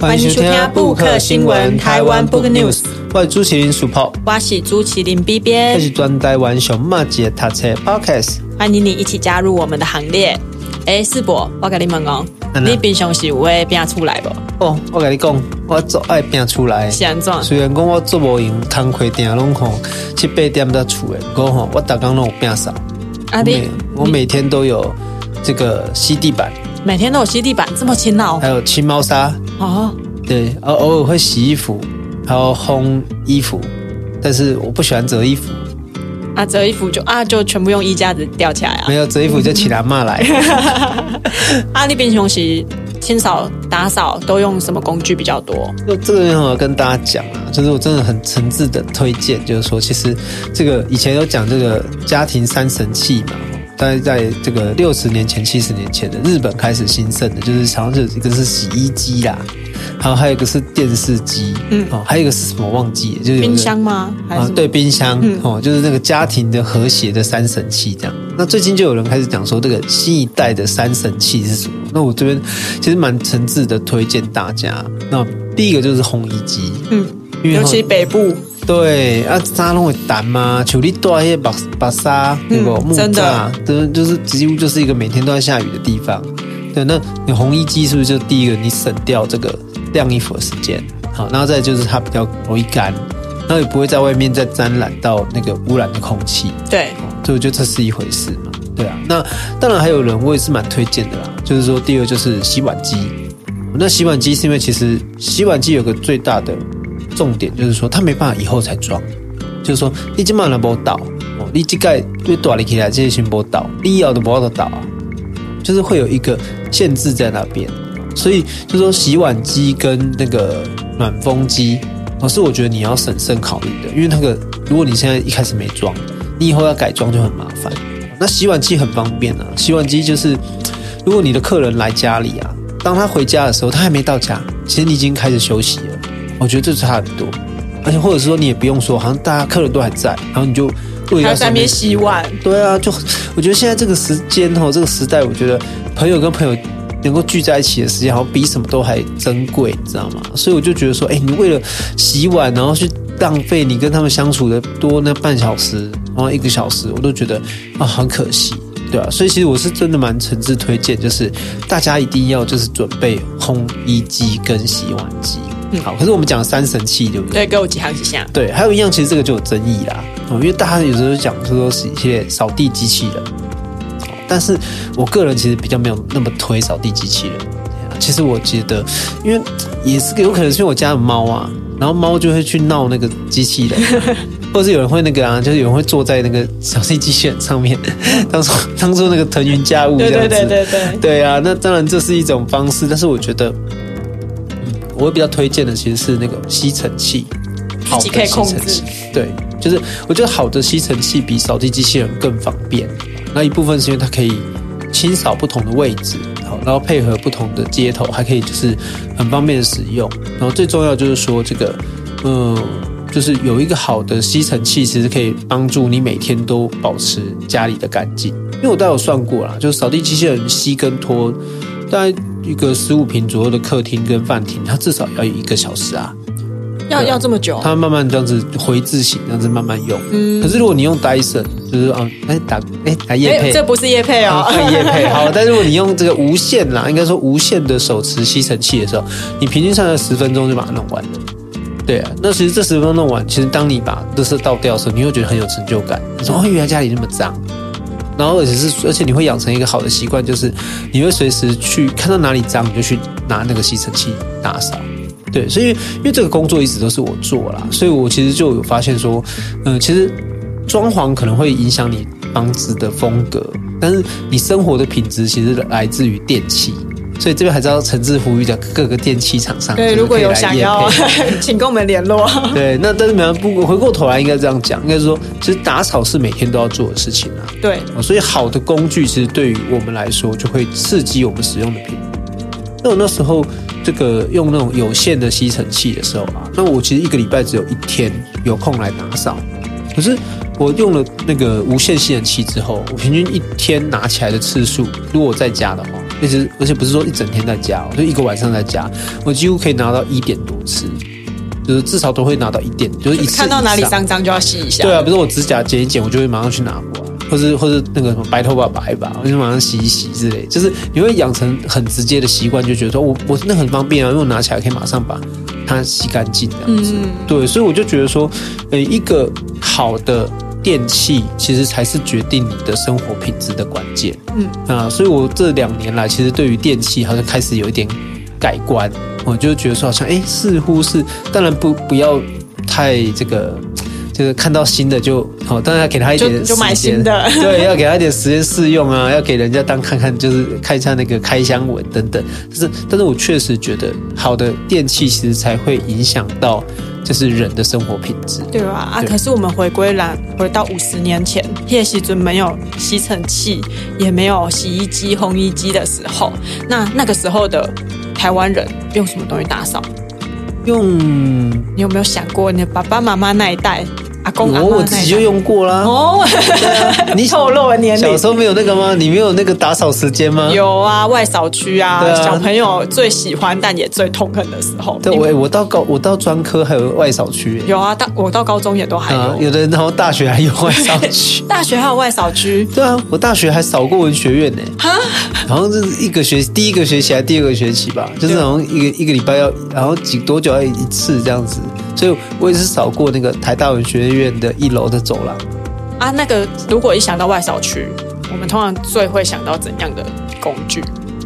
欢迎收听布克新闻台湾 Book News。我是朱麒麟 Super，我是朱麒麟 B 编，这是专台湾熊马姐读册 Podcast。欢迎你一起加入我们的行列。哎，世博，我跟你问哦，你平常是有会拼出来不？哦，我跟你讲，我做爱拼出来。是安怎？虽然讲我做无用，工课定拢吼七八点才出的，不过吼我逐工拢有拼啥？啊，你我每天都有这个吸地板。每天都有吸地板，这么勤劳，还有清猫砂哦，对，偶偶尔会洗衣服，还有烘衣服，但是我不喜欢折衣服啊，折衣服就啊就全部用衣架子吊起来啊，没有折衣服就请阿嬷来。啊，你平常时清扫打扫都用什么工具比较多？就这个我要跟大家讲啊，就是我真的很诚挚的推荐，就是说，其实这个以前有讲这个家庭三神器嘛。大概在这个六十年前、七十年前的日本开始兴盛的，就是好像是一个是洗衣机啦，然后还有一个是电视机，嗯，哦，还有一个是什么忘记了，就是冰箱吗？啊，对，冰箱，嗯、哦，就是那个家庭的和谐的三神器这样。那最近就有人开始讲说，这个新一代的三神器是什么？那我这边其实蛮诚挚的推荐大家。那第一个就是烘衣机，嗯，因为尤其北部。对啊，沙龙会淡吗？像你住那些白白沙那个木栅，的就是几乎就是一个每天都在下雨的地方。对，那你烘衣机是不是就第一个你省掉这个晾衣服的时间？好，然后再就是它比较容易干，然后也不会在外面再沾染到那个污染的空气。对，所以我觉得这是一回事嘛。对啊，那当然还有人我也是蛮推荐的啦，就是说第二就是洗碗机。那洗碗机是因为其实洗碗机有个最大的。重点就是说，他没办法以后才装，就是说，你今晚能不倒哦，你这盖对大力起来这些先不倒，你要的不要倒啊，就是会有一个限制在那边，所以就是说，洗碗机跟那个暖风机，哦，是我觉得你要审慎考虑的，因为那个如果你现在一开始没装，你以后要改装就很麻烦。那洗碗机很方便啊，洗碗机就是如果你的客人来家里啊，当他回家的时候，他还没到家，其实你已经开始休息了。我觉得这差很多，而且或者是说你也不用说，好像大家客人都还在，然后你就为了在那边洗碗。对啊，就我觉得现在这个时间哈，这个时代，我觉得朋友跟朋友能够聚在一起的时间，好像比什么都还珍贵，你知道吗？所以我就觉得说，哎，你为了洗碗，然后去浪费你跟他们相处的多那半小时，然后一个小时，我都觉得啊，很可惜，对啊。所以其实我是真的蛮诚挚推荐，就是大家一定要就是准备烘衣机跟洗碗机。嗯，好。可是我们讲三神器，对不对？对，给我几行几下。对，还有一样，其实这个就有争议啦。哦，因为大家有时候讲说是一些扫地机器人，但是我个人其实比较没有那么推扫地机器人。其实我觉得，因为也是有可能是因为我家有猫啊，然后猫就会去闹那个机器人，或者是有人会那个啊，就是有人会坐在那个扫地机器人上面，当做当做那个腾云驾雾这样子。对对对对对。对啊，那当然这是一种方式，但是我觉得。我会比较推荐的其实是那个吸尘器，好的吸尘器，对，就是我觉得好的吸尘器比扫地机器人更方便。那一部分是因为它可以清扫不同的位置，好，然后配合不同的接头，还可以就是很方便的使用。然后最重要就是说这个，嗯，就是有一个好的吸尘器，其实可以帮助你每天都保持家里的干净。因为我都有算过啦，就是扫地机器人吸跟拖，大概。一个十五平左右的客厅跟饭厅，它至少要有一个小时啊，要要这么久？它慢慢这样子回字形，这样子慢慢用。嗯，可是如果你用 Dyson，就是啊，哎打哎打叶配，这不是叶配哦，可以业配 好。但是如果你用这个无线啦，应该说无线的手持吸尘器的时候，你平均上来十分钟就把它弄完了。对啊，那其实这十分钟弄完，其实当你把垃圾倒掉的时候，你会觉得很有成就感。你说哦，原来家里那么脏。然后，而且是，而且你会养成一个好的习惯，就是你会随时去看到哪里脏，你就去拿那个吸尘器打扫。对，所以因为这个工作一直都是我做啦，所以我其实就有发现说，嗯，其实装潢可能会影响你房子的风格，但是你生活的品质其实来自于电器。所以这边还是要诚挚呼吁的各个电器厂商，对，如果有想要，请跟我们联络。对，那但是没有不回过头来，应该这样讲，应该说，其实打扫是每天都要做的事情啊。对，所以好的工具其实对于我们来说，就会刺激我们使用的频率。那我那时候这个用那种有线的吸尘器的时候啊，那我其实一个礼拜只有一天有空来打扫。可是我用了那个无线吸尘器之后，我平均一天拿起来的次数，如果我在家的话。而且而且不是说一整天在加，就一个晚上在加，我几乎可以拿到一点多次，就是至少都会拿到一点，就是一次看到哪里脏脏就要洗一下。对啊，比如说我指甲剪一剪，我就会马上去拿过来，或是或是那个什么白头发拔一拔，我就马上洗一洗之类。就是你会养成很直接的习惯，就觉得说我我那很方便啊，因为我拿起来可以马上把它洗干净这样子。嗯、对，所以我就觉得说，呃，一个好的。电器其实才是决定你的生活品质的关键。嗯啊，所以我这两年来，其实对于电器好像开始有一点改观。我就觉得说，好像哎，似乎是，当然不不要太这个，就是看到新的就哦，当然要给他一点时间，就买新的，对，要给他一点时间试用啊，要给人家当看看，就是看一下那个开箱文等等。但是，但是我确实觉得，好的电器其实才会影响到。这是人的生活品质，对吧？啊，可是我们回归来，回到五十年前，叶喜尊没有吸尘器，也没有洗衣机、烘衣机的时候，那那个时候的台湾人用什么东西打扫？用，你有没有想过，你的爸爸妈妈那一代？我我自己就用过啦。哦，啊、你 透露了年龄。小时候没有那个吗？你没有那个打扫时间吗？有啊，外扫区啊，啊，小朋友最喜欢但也最痛恨的时候。对，我我到高我到专科还有外扫区。有啊，到我到高中也都还有。啊、有的人然后大学还有外扫区。大学还有外扫区？对啊，我大学还扫过文学院呢。哈，然后这是一个学第一个学期还是第二个学期吧？就是好像一个一个礼拜要，然后几多久要一次这样子。所以我也是扫过那个台大文学院的一楼的走廊啊。那个如果一想到外扫区，我们通常最会想到怎样的工具？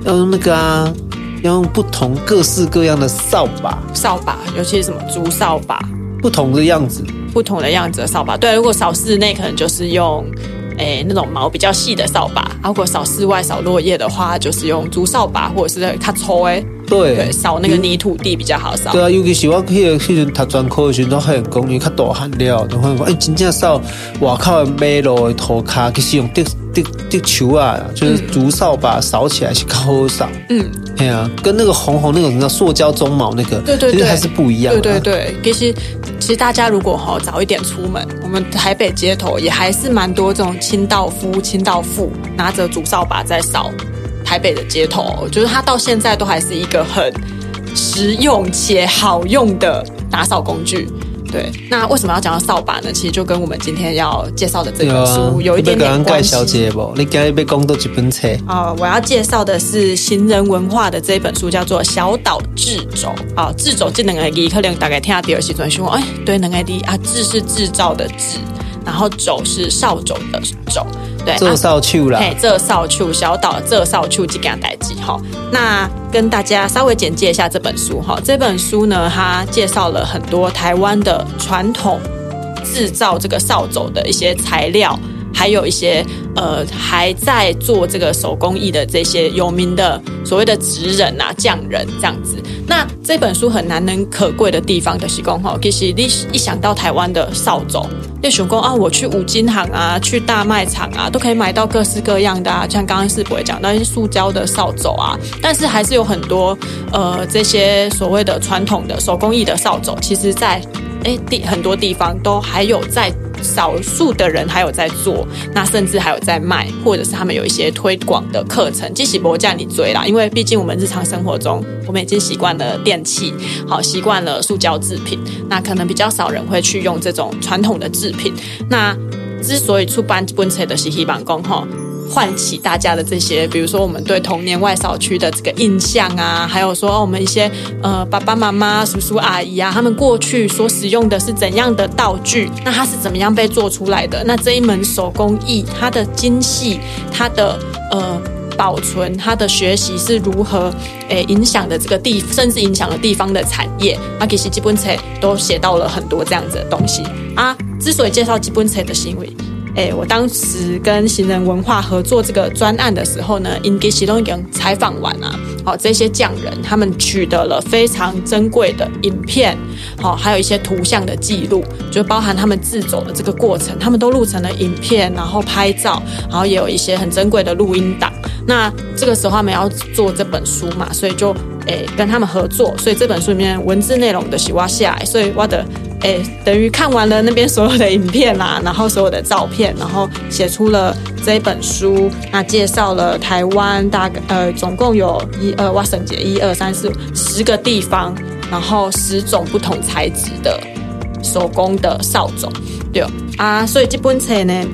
要用那个啊，要用不同各式各样的扫把。扫把，尤其是什么竹扫把，不同的样子，不同的样子的扫把。对，如果扫室内，可能就是用。诶，那种毛比较细的扫把，如果扫室外扫落叶的话，就是用竹扫把或者是它抽诶。对，对，扫那个泥土地比较好扫。对啊，尤其是我去去年读专科的时候，都海洋公园较大汉了，都发现诶，真正扫外口的马路的土卡，其实用地地地球啊，就是竹扫把扫起来是较好扫。嗯，对啊，跟那个红红那个什么塑胶鬃毛那个，对对对，其实还是不一样。对对对，其实其实大家如果哈早一点出门，我们台北街头也还是蛮多这种清道夫、清道妇拿着竹扫把在扫。台北的街头，就是它到现在都还是一个很实用且好用的打扫工具。对，那为什么要讲到扫把呢？其实就跟我们今天要介绍的这本书有一点点关系。你今天被讲到几本册？啊，我要介绍的是行人文化的这一本书，叫做《小岛制肘》。啊，制肘这两个字可能大概听下第二时阵说，哎，对，两个字啊，制是制造的制。然后肘是扫帚的肘，对，这扫帚啦，嘿，这扫帚小岛，这扫帚几件代志哈。那跟大家稍微简介一下这本书哈。这本书呢，它介绍了很多台湾的传统制造这个扫帚的一些材料，还有一些呃还在做这个手工艺的这些有名的所谓的职人啊、匠人这样子。那这本书很难能可贵的地方的是讲哈，其实你一想到台湾的扫帚。叶雄公啊，我去五金行啊，去大卖场啊，都可以买到各式各样的啊，像刚刚士博讲到一些塑胶的扫帚啊，但是还是有很多呃这些所谓的传统的手工艺的扫帚，其实在诶地很多地方都还有在。少数的人还有在做，那甚至还有在卖，或者是他们有一些推广的课程。即使不叫你追啦，因为毕竟我们日常生活中，我们已经习惯了电器，好习惯了塑胶制品，那可能比较少人会去用这种传统的制品。那之所以出版本册的是希望讲哈。唤起大家的这些，比如说我们对童年外扫区的这个印象啊，还有说我们一些呃爸爸妈妈、叔叔阿姨啊，他们过去所使用的是怎样的道具？那它是怎么样被做出来的？那这一门手工艺，它的精细，它的呃保存，它的学习是如何诶影响的这个地，甚至影响了地方的产业。啊，其实基本册都写到了很多这样子的东西啊。之所以介绍基本册的行为。哎，我当时跟行人文化合作这个专案的时候呢，因给启动已经采访完了。好，这些匠人他们取得了非常珍贵的影片，好，还有一些图像的记录，就包含他们制肘的这个过程，他们都录成了影片，然后拍照，然后也有一些很珍贵的录音档。那这个时候他们要做这本书嘛，所以就哎跟他们合作，所以这本书里面文字内容的是我写的，所以我的。哎，等于看完了那边所有的影片啦，然后所有的照片，然后写出了这一本书。那介绍了台湾大概呃，总共有一二哇，省节一二三四十个地方，然后十种不同材质的手工的扫帚。对啊，所以这本册呢，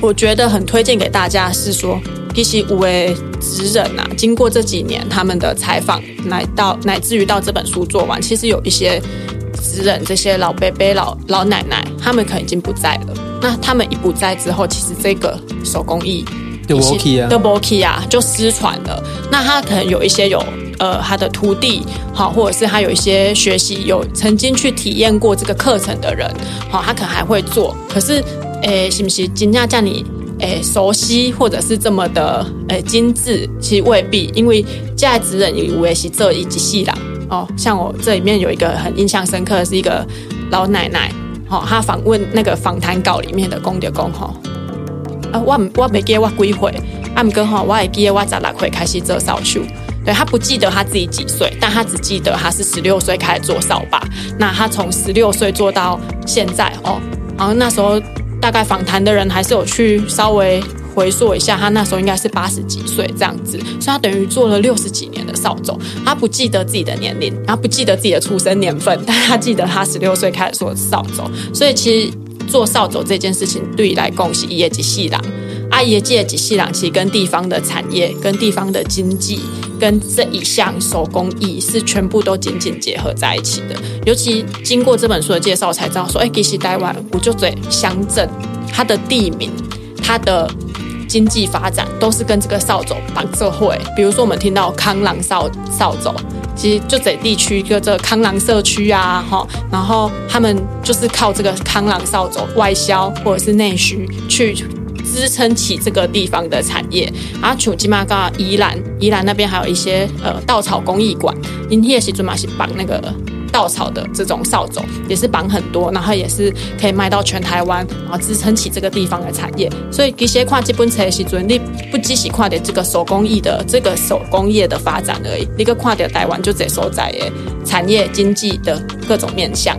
我觉得很推荐给大家，是说其实五位职人啊，经过这几年他们的采访，乃到乃至于到这本书做完，其实有一些。职人这些老伯伯、老老奶奶，他们可能已经不在了。那他们一不在之后，其实这个手工艺就没去啊，就没去啊，就失传了。那他可能有一些有呃，他的徒弟好，或者是他有一些学习有曾经去体验过这个课程的人，好，他可能还会做。可是，诶，是不是真正叫你诶熟悉，或者是这么的诶精致？其实未必，因为在职人以为是这一级戏啦。哦，像我这里面有一个很印象深刻的是一个老奶奶，哦，她访问那个访谈稿里面的公的公哈，啊，我我没记得我几岁，啊，不过哈，我还记得我十六岁开始做扫帚，对，她不记得她自己几岁，但她只记得她是十六岁开始做扫把，那她从十六岁做到现在哦，然后那时候大概访谈的人还是有去稍微。回溯一下，他那时候应该是八十几岁这样子，所以他等于做了六十几年的扫帚。他不记得自己的年龄，他不记得自己的出生年份，但他记得他十六岁开始做扫帚。所以其实做扫帚这件事情对于来讲是业绩细朗，阿爷业绩细朗，其实跟地方的产业、跟地方的经济、跟这一项手工艺是全部都紧紧结合在一起的。尤其经过这本书的介绍，才知道说，哎，其实台湾不就在乡镇，它的地名，它的。经济发展都是跟这个扫帚绑社会，比如说我们听到康朗扫扫帚，其实就这地区就这康朗社区啊，哈，然后他们就是靠这个康朗扫帚外销或者是内需去支撑起这个地方的产业。啊，像金马嘎宜兰，宜兰那边还有一些呃稻草工艺馆，因为是专门是绑那个。稻草的这种扫帚也是绑很多，然后也是可以卖到全台湾，然后支撑起这个地方的产业。所以其实看这本册的时候，你不只是看的这个手工艺的这个手工业的发展而已，你个看的台湾就这所在的产业经济的各种面向。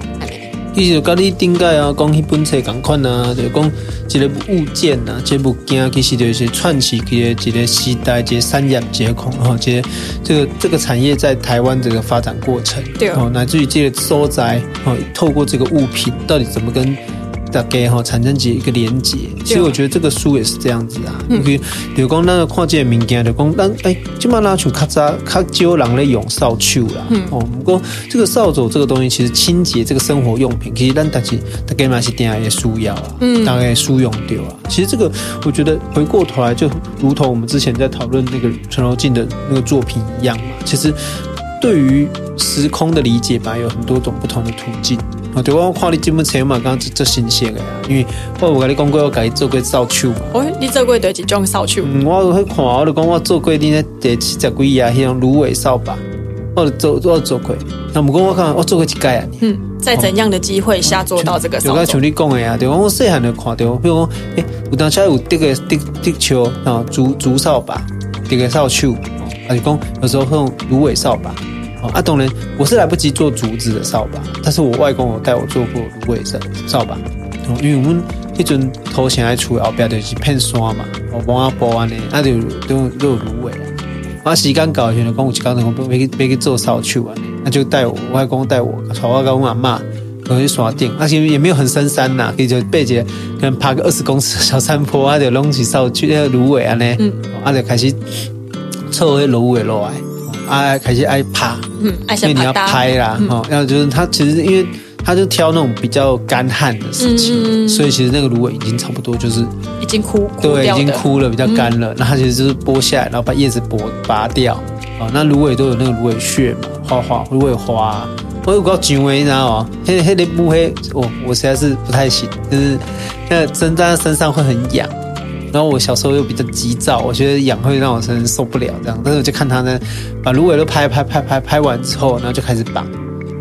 其实跟你顶个啊，讲迄本册同款啊，就讲一个物件啊，这物件其实就是串起一个一个时代，一个产业结构，然后这这个这个产业在台湾这个发展过程，对哦，乃至于这个所在，哦，透过这个物品到底怎么跟。大概哈产生起一个连接，其实我觉得这个书也是这样子啊。嗯、比如，讲那个跨界民间就讲，但哎，起码拉出咔嚓咔少人咧用扫帚啦。嗯哦，不过这个扫帚这个东西，其实清洁这个生活用品，其实咱大家大概嘛是点也需要啊。嗯，大概书用掉啊。其实这个我觉得回过头来，就如同我们之前在讨论那个陈柔静的那个作品一样嘛。其实对于时空的理解吧，有很多种不同的途径。我对我看你这么册嘛，刚刚这新鲜的呀，因为我有跟你讲过，我给你做过扫帚嘛。哦，你做过第几种扫帚？嗯，我去看，我就讲我做过你那第七十几啊，那种芦苇扫把，我做我做过。那不过我看我做过一届啊？嗯，在怎样的机会下做到这个扫帚？就刚像你讲的呀，对，我细汉就看到，比如讲，诶，有当时有这个这这球啊，竹竹扫把，这个扫帚，还是讲有时候会用芦苇扫把。啊，当然我是来不及做竹子的扫把，但是我外公有带我做过芦苇扫扫把。因为我们那阵头前还出后边就是片山嘛，我帮阿包完呢，那就都都有芦苇。啊，时间到，现在讲有一天我没去没去做扫帚啊，那就带我外公带我，带我跟我阿妈，我去山顶，而且也没有很深山呐，可以就背着可能爬个二十公尺的小山坡，啊，就拢起扫去那个芦苇啊呢，嗯，啊就开始凑那芦苇落来。爱开始爱爬，嗯，爱因为你要拍啦，哈、嗯，然后就是他其实因为他就挑那种比较干旱的时期，嗯、所以其实那个芦苇已经差不多就是已经枯，对，已经枯了，比较干了。那、嗯、他其实就是剥下来，然后把叶子剥拔掉，啊，那芦苇都有那个芦苇屑嘛，花花芦苇花，我有个机会，你知道吗？黑黑的不黑，我我实在是不太行，就是那针在身上会很痒。然后我小时候又比较急躁，我觉得痒会让我身上受不了这样。但是我就看他呢，把芦苇都拍拍拍拍拍完之后，然后就开始绑。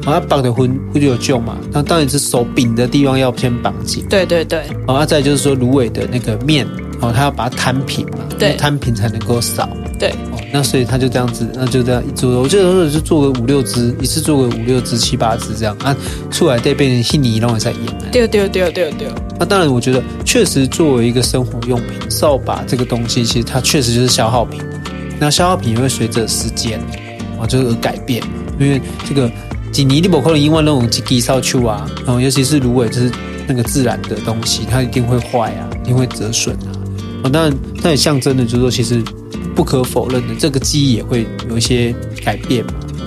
然后绑的会会就有救嘛？那当然是手柄的地方要先绑紧。对对对。然后再就是说芦苇的那个面，哦，他要把它摊平嘛，对，摊平才能够扫。对。哦，那所以他就这样子，那就这样一做，我记得就做个五六只，一次做个五六只、七八只这样啊，出来得变成悉尼弄在演。对对对对对。那当然，我觉得确实作为一个生活用品，扫把这个东西，其实它确实就是消耗品。那消耗品也会随着时间啊，就而改变。因为这个几年你不可能因为那种机机烧球啊，然后尤其是芦苇，就是那个自然的东西，它一定会坏啊，一定会折损啊。哦，当然，它也象征的，就是说，其实不可否认的，这个记忆也会有一些改变。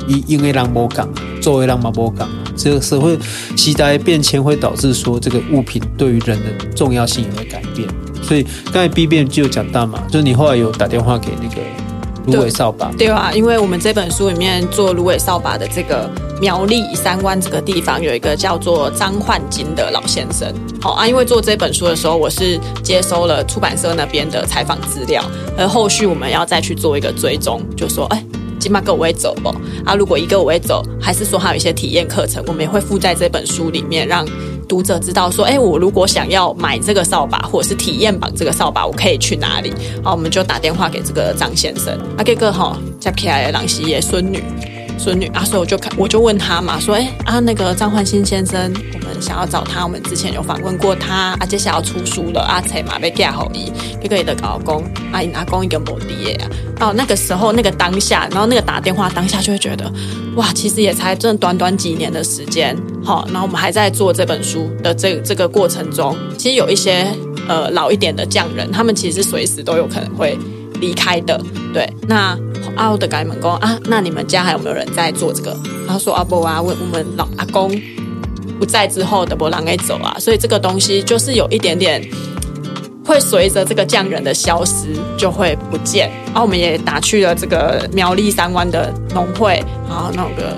因因为让某港，作为让马波港，这个社会时代变迁会导致说，这个物品对于人的重要性也会改变。所以刚才 B 变就讲到嘛，就是你后来有打电话给那个。芦苇扫把对，啊，因为我们这本书里面做芦苇扫把的这个苗栗三湾这个地方有一个叫做张焕金的老先生，好啊，因为做这本书的时候，我是接收了出版社那边的采访资料，而后续我们要再去做一个追踪，就说哎，起码跟我会走不啊？如果一个我会走，还是说还有一些体验课程，我们也会附在这本书里面让。读者知道说，哎，我如果想要买这个扫把，或者是体验版这个扫把，我可以去哪里？好，我们就打电话给这个张先生。啊，这个哈，接起来朗西的孙女，孙女啊，所以我就看，我就问他嘛，说，哎啊，那个张焕新先生，我们想要找他，我们之前有访问过他，啊，接下来要出书了，阿才嘛被嫁好伊，这个也得搞公，阿姨阿公一个摩的啊。哦，那个时候那个当下，然后那个打电话当下就会觉得，哇，其实也才真的短短几年的时间，好，然后我们还在做这本书的这这个过程中，其实有一些呃老一点的匠人，他们其实随时都有可能会离开的，对。那阿欧的改门工啊，那你们家还有没有人在做这个？他说阿伯啊，我我们老阿公不在之后的波浪给走啊，所以这个东西就是有一点点。会随着这个匠人的消失就会不见，然后我们也打去了这个苗栗三湾的农会，然后那个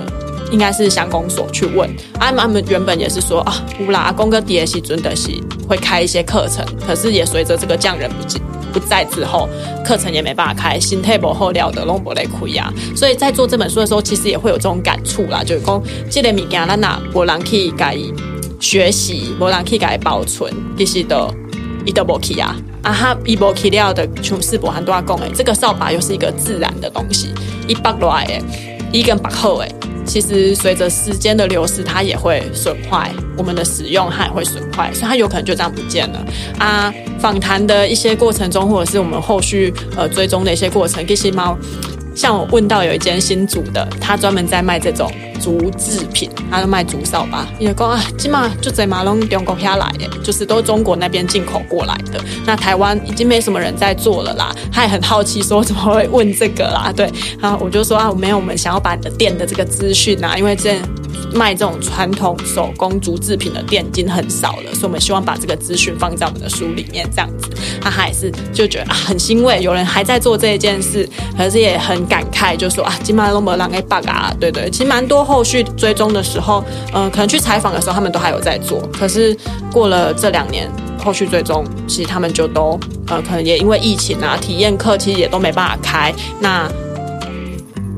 应该是乡公所去问，他们原本也是说啊，乌拉阿公哥迪西尊德西会开一些课程，可是也随着这个匠人不不在之后，课程也没办法开，新 table 后料的龙博雷库亚，所以在做这本书的时候，其实也会有这种感触啦，就是讲这个物件咱哪无人去改学习，无人去改保存，其实都。伊都无去啊！啊哈，伊无去了的，像世博很多讲诶，这个扫把又是一个自然的东西，一拔落来诶，一根拔后诶，其实随着时间的流逝，它也会损坏，我们的使用它也会损坏，所以它有可能就这样不见了啊！访谈的一些过程中，或者是我们后续呃追踪的一些过程，，Kitty 猫。像我问到有一间新组的，他专门在卖这种竹制品，他就卖竹扫把。也讲啊，起码就在马龙中国下来的，就是都中国那边进口过来的。那台湾已经没什么人在做了啦。他也很好奇说怎么会问这个啦？对，然后我就说啊，没有，我们想要把你的店的这个资讯啊，因为这。卖这种传统手工竹制品的店已经很少了，所以我们希望把这个资讯放在我们的书里面，这样子，他还是就觉得啊很欣慰，有人还在做这一件事，可是也很感慨，就说啊，金马龙博朗给 bug 啊，对对，其实蛮多后续追踪的时候，嗯、可能去采访的时候，他们都还有在做，可是过了这两年，后续追踪，其实他们就都呃，可能也因为疫情啊，体验课其实也都没办法开，那。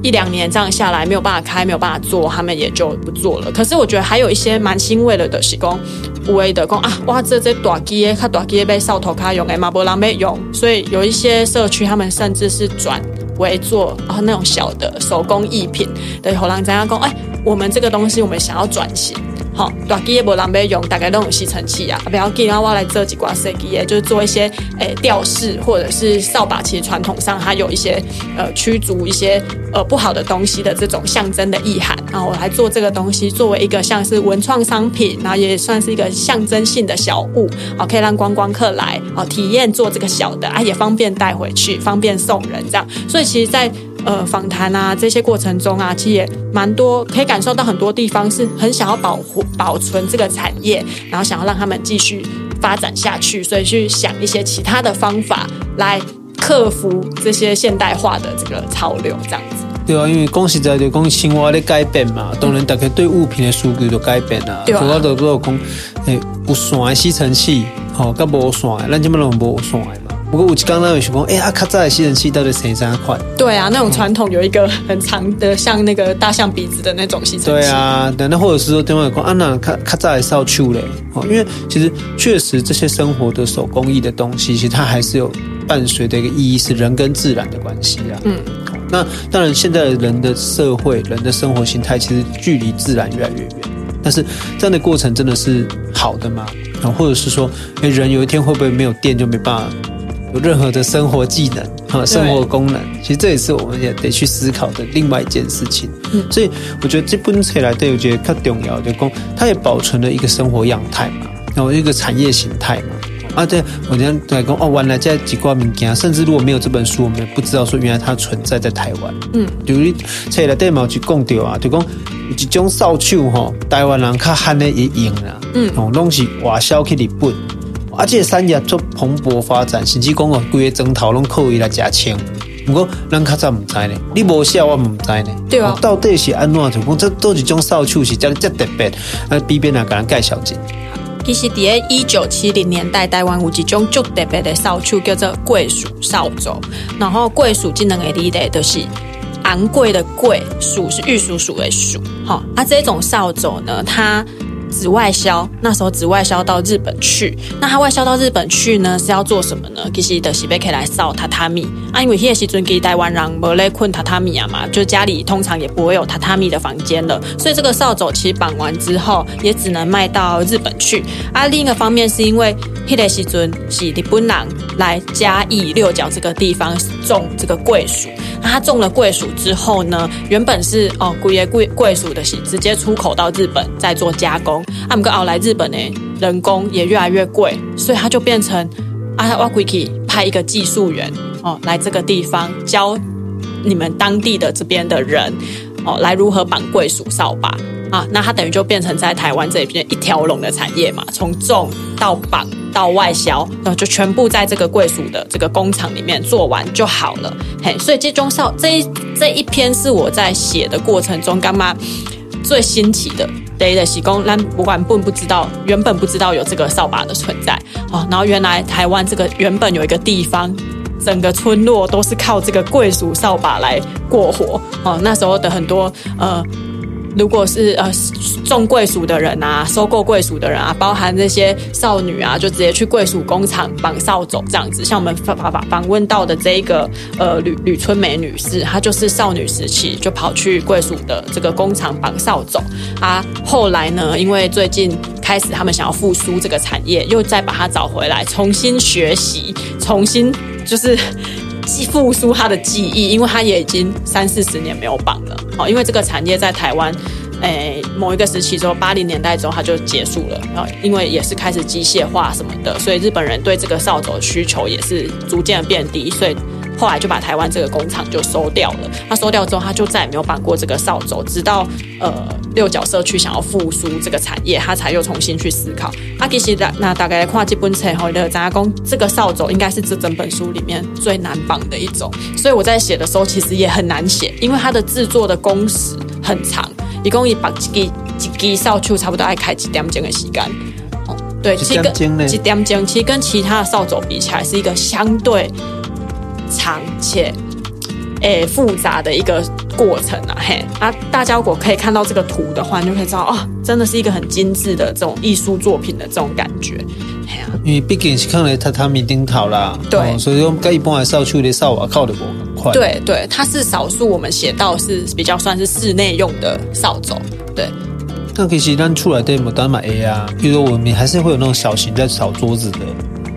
一两年这样下来没有办法开，没有办法做，他们也就不做了。可是我觉得还有一些蛮欣慰的的喜工，无为的讲啊，哇，这这大机，他大机被扫头卡用，诶，马波浪没用，所以有一些社区他们甚至是转为做啊那种小的手工艺品。对，后来这样讲，哎，我们这个东西我们想要转型。好，大机也无人要用，大概都用吸尘器啊，不要紧，然后我来做几挂设计，就是做一些诶、吊饰或者是扫把。其实传统上它有一些呃驱逐一些呃不好的东西的这种象征的意涵。然后我来做这个东西，作为一个像是文创商品，然后也算是一个象征性的小物，好，可以让观光客来好体验做这个小的啊，也方便带回去，方便送人这样。所以其实，在呃，访谈啊，这些过程中啊，其实也蛮多，可以感受到很多地方是很想要保护、保存这个产业，然后想要让他们继续发展下去，所以去想一些其他的方法来克服这些现代化的这个潮流，这样子。对啊，因为讲实在就，讲生活的改变嘛，当然大家对物品的数据都改变啊。对啊。主要都都讲，诶，有线的吸尘器，吼，跟无线的，咱基本上无线的。不过我刚刚有想说，哎、欸、呀，卡在吸尘器到底谁在快？对啊，那种传统有一个很长的，像那个大象鼻子的那种吸尘器。对啊，对，那或者是说，电话讲啊，那卡卡扎还是要去嘞。哦，因为其实确实这些生活的手工艺的东西，其实它还是有伴随的一个意义是人跟自然的关系啊。嗯，那当然，现在人的社会、人的生活形态其实距离自然越来越远。但是这样的过程真的是好的吗？啊，或者是说，诶，人有一天会不会没有电就没办法有任何的生活技能啊、生活功能？其实这也是我们也得去思考的另外一件事情。嗯，所以我觉得这本书来对我觉得它重要，就讲它也保存了一个生活样态嘛，然后一个产业形态嘛。啊，对，我今天来讲哦，原来这几挂物件，甚至如果没有这本书，我们也不知道说原来它存在在台湾。嗯，就是册内底嘛去讲到啊，就讲有一种扫帚吼，台湾人较罕的也用啦。嗯，哦，拢是外销去日本，啊，这个产业做蓬勃发展，甚至讲哦，规个钟头拢靠伊来加钱。不过咱较早唔知呢，你无写我唔知呢。对啊，到底是安怎？就讲这都是一种扫帚，是这这特别。啊边边来给咱介绍一下。其实，在一九七零年代，台湾有一种足特别的扫帚，叫做桂树扫帚。然后，贵树即能个字的都是昂贵的贵，树是玉蜀黍的树。好，啊，这种扫帚呢，它。紫外销，那时候紫外销到日本去。那他外销到日本去呢，是要做什么呢？其实的是被可以来扫榻榻米啊，因为那时阵给台湾人没来困榻榻米啊嘛，就家里通常也不会有榻榻米的房间了，所以这个扫帚其实绑完之后，也只能卖到日本去。啊，另一个方面是因为那时阵是日本人来嘉义六角这个地方种这个桂树。那他中了桂薯之后呢，原本是哦，贵耶贵桂薯的是直接出口到日本再做加工。阿，姆哥熬来日本呢，人工也越来越贵，所以他就变成啊，我可以派一个技术员哦来这个地方教你们当地的这边的人哦来如何绑桂薯扫把啊，那它等于就变成在台湾这边一条龙的产业嘛，从种到绑。到外销，然后就全部在这个贵属的这个工厂里面做完就好了。嘿，所以这种扫这一这一篇是我在写的过程中干妈最新奇的。对的，喜工让不管不不知道，原本不知道有这个扫把的存在哦。然后原来台湾这个原本有一个地方，整个村落都是靠这个贵属扫把来过活哦。那时候的很多呃。如果是呃种桂属的人啊，收购桂属的人啊，包含这些少女啊，就直接去桂属工厂绑扫帚这样子。像我们访访访问到的这一个呃吕吕春梅女士，她就是少女时期就跑去桂属的这个工厂绑扫帚啊。后来呢，因为最近开始他们想要复苏这个产业，又再把她找回来，重新学习，重新就是。复苏他的记忆，因为他也已经三四十年没有绑了。好，因为这个产业在台湾，诶，某一个时期之后，八零年代之后，它就结束了。然后，因为也是开始机械化什么的，所以日本人对这个扫帚需求也是逐渐变低，所以。后来就把台湾这个工厂就收掉了。他收掉之后，他就再也没有绑过这个扫帚。直到呃六角社区想要复苏这个产业，他才又重新去思考。阿其实那大概跨基本册后的杂工，这个扫帚应该是这整本书里面最难绑的一种。所以我在写的时候其实也很难写，因为它的制作的工时很长，一共一绑几几几扫帚差不多爱开几点钟的时间。哦，对，其实跟几点钟，其实跟其他的扫帚比起来，是一个相对。长且诶复杂的一个过程啊，嘿啊！大家如果可以看到这个图的话，你就可以知道哦，真的是一个很精致的这种艺术作品的这种感觉，嘿啊！因为毕竟是看来榻榻米顶头啦，对，哦、所以说该一般来扫帚的扫把靠的不很快，对对，它是少数我们写到是比较算是室内用的扫帚，对。那其实咱出来的牡丹买 A 啊，比如说我们还是会有那种小型在扫桌子的。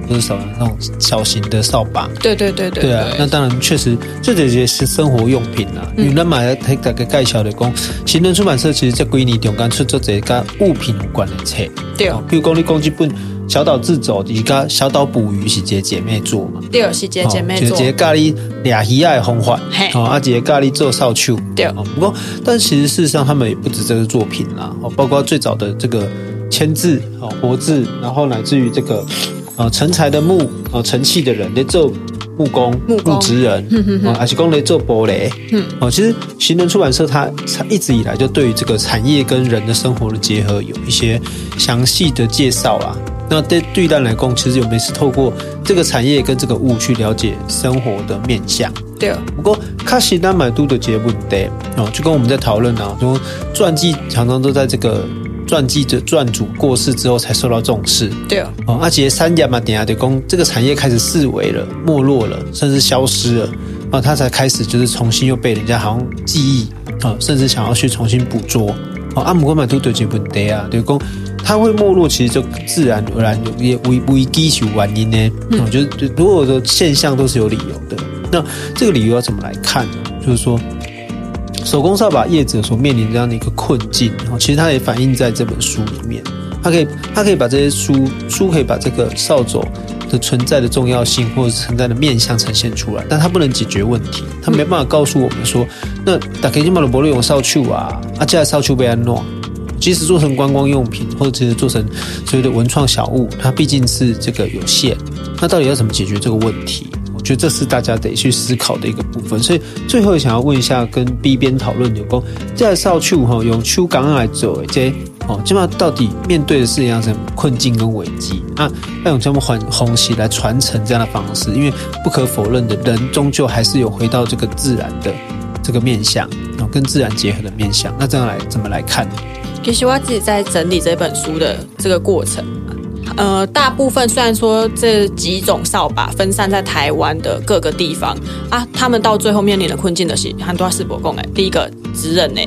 或者扫那种小型的扫把，对对对对，对啊，那当然确实这这些是生活用品啦。你那买了它大概介绍的讲，行人出版社其实这几年中间出这几个物品有关的册，对哦。比如讲你讲这本小岛自走，一个小岛捕鱼是姐姐妹做嘛？对，是姐姐妹做。姐姐咖喱俩鱼爱的方法，哦，阿姐咖喱做扫帚，对。不过，但其实事实上他们也不止这个作品啦，哦，包括最早的这个签字，哦，活字，然后乃至于这个。啊，成才的木啊，成器的人，来做木工、木职人，啊，还是工来做玻璃。嗯，哦，其实行人出版社它它一直以来就对于这个产业跟人的生活的结合有一些详细的介绍啦。那对对单来讲，其实有没有是透过这个产业跟这个物去了解生活的面向？对啊。不过卡西丹买都的节目对哦，就跟我们在讨论啊，说传记常常都在这个。传记的传主过世之后才受到重视。对哦，哦，阿杰三亚嘛，点下的工，这个产业开始式微了，没落了，甚至消失了。啊，他才开始就是重新又被人家好像记忆啊，甚至想要去重新捕捉。哦，阿姆哥买都得几本得啊，对公，他会没落，其实就自然而然有些危危机有原因呢。我觉得所有的现象都是有理由的。那这个理由要怎么来看呢？就是说，手工扫把业者所面临这样的一个困境，然后其实它也反映在这本书里面。它可以，它可以把这些书书可以把这个扫帚的存在的重要性，或者存在的面向呈现出来，但它不能解决问题，它没办法告诉我们说，那打开金马的伯利用扫帚啊，啊，这扫帚被安诺，即使做成观光用品，或者其实做成所谓的文创小物，它毕竟是这个有限，那到底要怎么解决这个问题？我觉得这是大家得去思考的一个部分，所以最后想要问一下，跟 B 边讨论有关这扫帚哈，用秋刚来做这哦，基本上到底面对的是一样什么困境跟危机啊？要用这么缓红旗来传承这样的方式，因为不可否认的，人终究还是有回到这个自然的这个面向，哦，跟自然结合的面向。那这样来怎么来看呢？其实我自己在整理这本书的这个过程。呃，大部分虽然说这几种扫把分散在台湾的各个地方啊，他们到最后面临的困境的是很多世博共哎，第一个职人呢，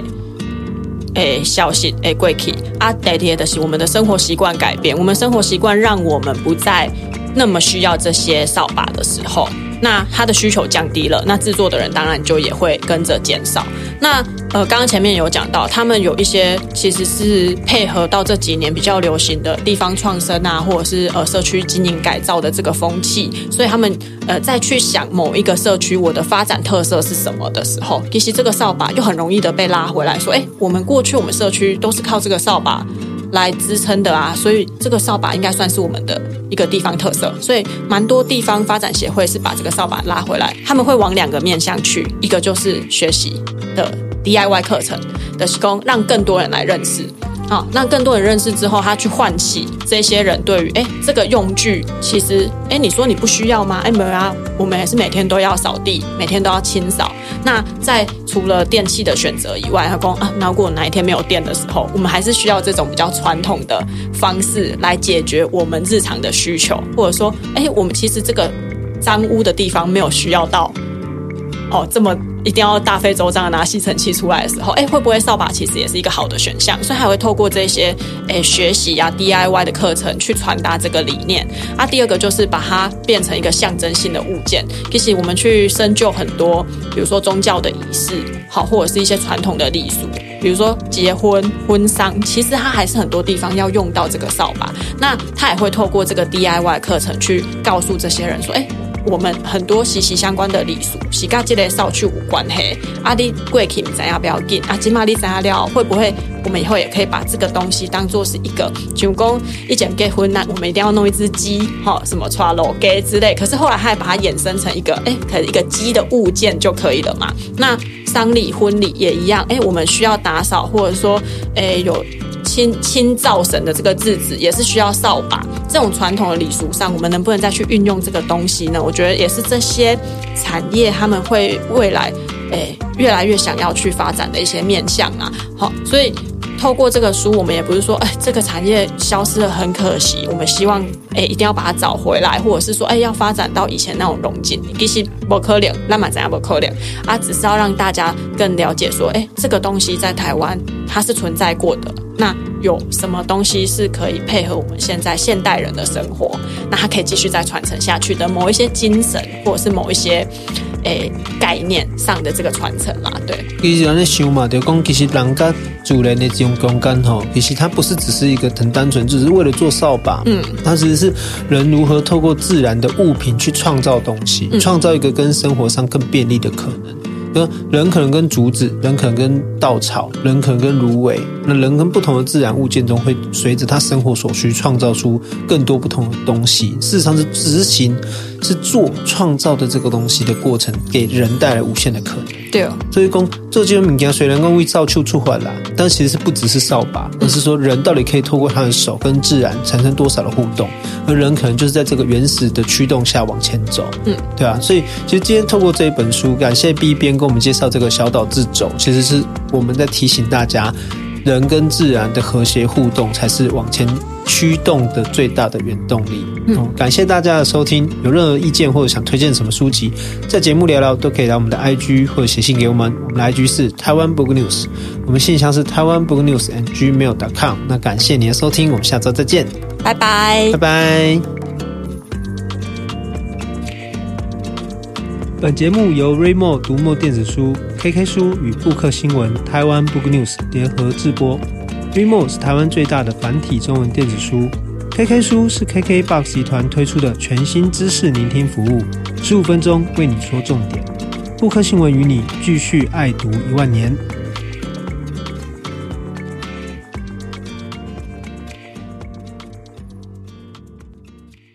哎，消息哎，贵气啊，第二的是我们的生活习惯改变，我们生活习惯让我们不再那么需要这些扫把的时候。那它的需求降低了，那制作的人当然就也会跟着减少。那呃，刚刚前面有讲到，他们有一些其实是配合到这几年比较流行的地方创生啊，或者是呃社区经营改造的这个风气，所以他们呃再去想某一个社区我的发展特色是什么的时候，其实这个扫把就很容易的被拉回来说，哎，我们过去我们社区都是靠这个扫把来支撑的啊，所以这个扫把应该算是我们的一个地方特色，所以蛮多地方发展协会是把这个扫把拉回来，他们会往两个面向去，一个就是学习的 DIY 课程的施工，让更多人来认识。好，让更多人认识之后，他去唤起这些人对于哎这个用具，其实哎你说你不需要吗？哎没有啊，我们也是每天都要扫地，每天都要清扫。那在除了电器的选择以外，他说啊，那如果哪一天没有电的时候，我们还是需要这种比较传统的方式来解决我们日常的需求，或者说哎我们其实这个脏污的地方没有需要到哦这么。一定要大费周章的拿吸尘器出来的时候，哎，会不会扫把其实也是一个好的选项？所以还会透过这些哎学习啊 DIY 的课程去传达这个理念。啊，第二个就是把它变成一个象征性的物件。其实我们去深究很多，比如说宗教的仪式，好，或者是一些传统的礼俗，比如说结婚婚丧，其实它还是很多地方要用到这个扫把。那它也会透过这个 DIY 课程去告诉这些人说，哎。我们很多息息相关的礼俗，是跟这个少去有关系。阿弟贵气，你要不要紧？啊，金玛丽怎样料？会不会我们以后也可以把这个东西当做是一个，就讲一讲结婚那我们一定要弄一只鸡，哈，什么穿楼给之类。可是后来还把它衍生成一个，哎，可能一个鸡的物件就可以了嘛？那丧礼、婚礼也一样，哎，我们需要打扫，或者说，哎，有。清清灶神的这个日子也是需要扫把，这种传统的礼俗上，我们能不能再去运用这个东西呢？我觉得也是这些产业他们会未来诶越来越想要去发展的一些面向啊。好，所以透过这个书，我们也不是说哎这个产业消失了很可惜，我们希望哎一定要把它找回来，或者是说哎要发展到以前那种荣景，其实不可怜，那么怎样不可怜啊？只是要让大家更了解说，哎这个东西在台湾它是存在过的。那有什么东西是可以配合我们现在现代人的生活？那它可以继续再传承下去的某一些精神，或者是某一些诶、欸、概念上的这个传承啦。对，其实人在想嘛，就讲其实人家主人的这种空间吼，其实它不是只是一个很单纯，只是为了做扫把。嗯，它其实是人如何透过自然的物品去创造东西，创造一个跟生活上更便利的可能。人可能跟竹子，人可能跟稻草，人可能跟芦苇。那人跟不同的自然物件中，会随着他生活所需，创造出更多不同的东西。事实上是执行，是做创造的这个东西的过程，给人带来无限的可能。对哦，所以讲做这种物件，虽然讲为造就出环啦，但其实是不只是扫把，而是说人到底可以透过他的手跟自然产生多少的互动，而人可能就是在这个原始的驱动下往前走。嗯，对啊，所以其实今天透过这一本书，感谢 B 编跟我们介绍这个小岛自走，其实是我们在提醒大家。人跟自然的和谐互动才是往前驱动的最大的原动力。嗯，感谢大家的收听，有任何意见或者想推荐什么书籍，在节目聊聊都可以来我们的 IG 或者写信给我们。我们的 IG 是台湾 Book News，我们信箱是台湾 Book News and Gmail.com。那感谢你的收听，我们下周再见，拜拜，拜拜。本节目由 Readmoo 读墨电子书、KK 书与布克新闻台湾 Book News 联合制播。Readmo 是台湾最大的繁体中文电子书，KK 书是 KKBOX 集团推出的全新知识聆听服务，十五分钟为你说重点。布克新闻与你继续爱读一万年。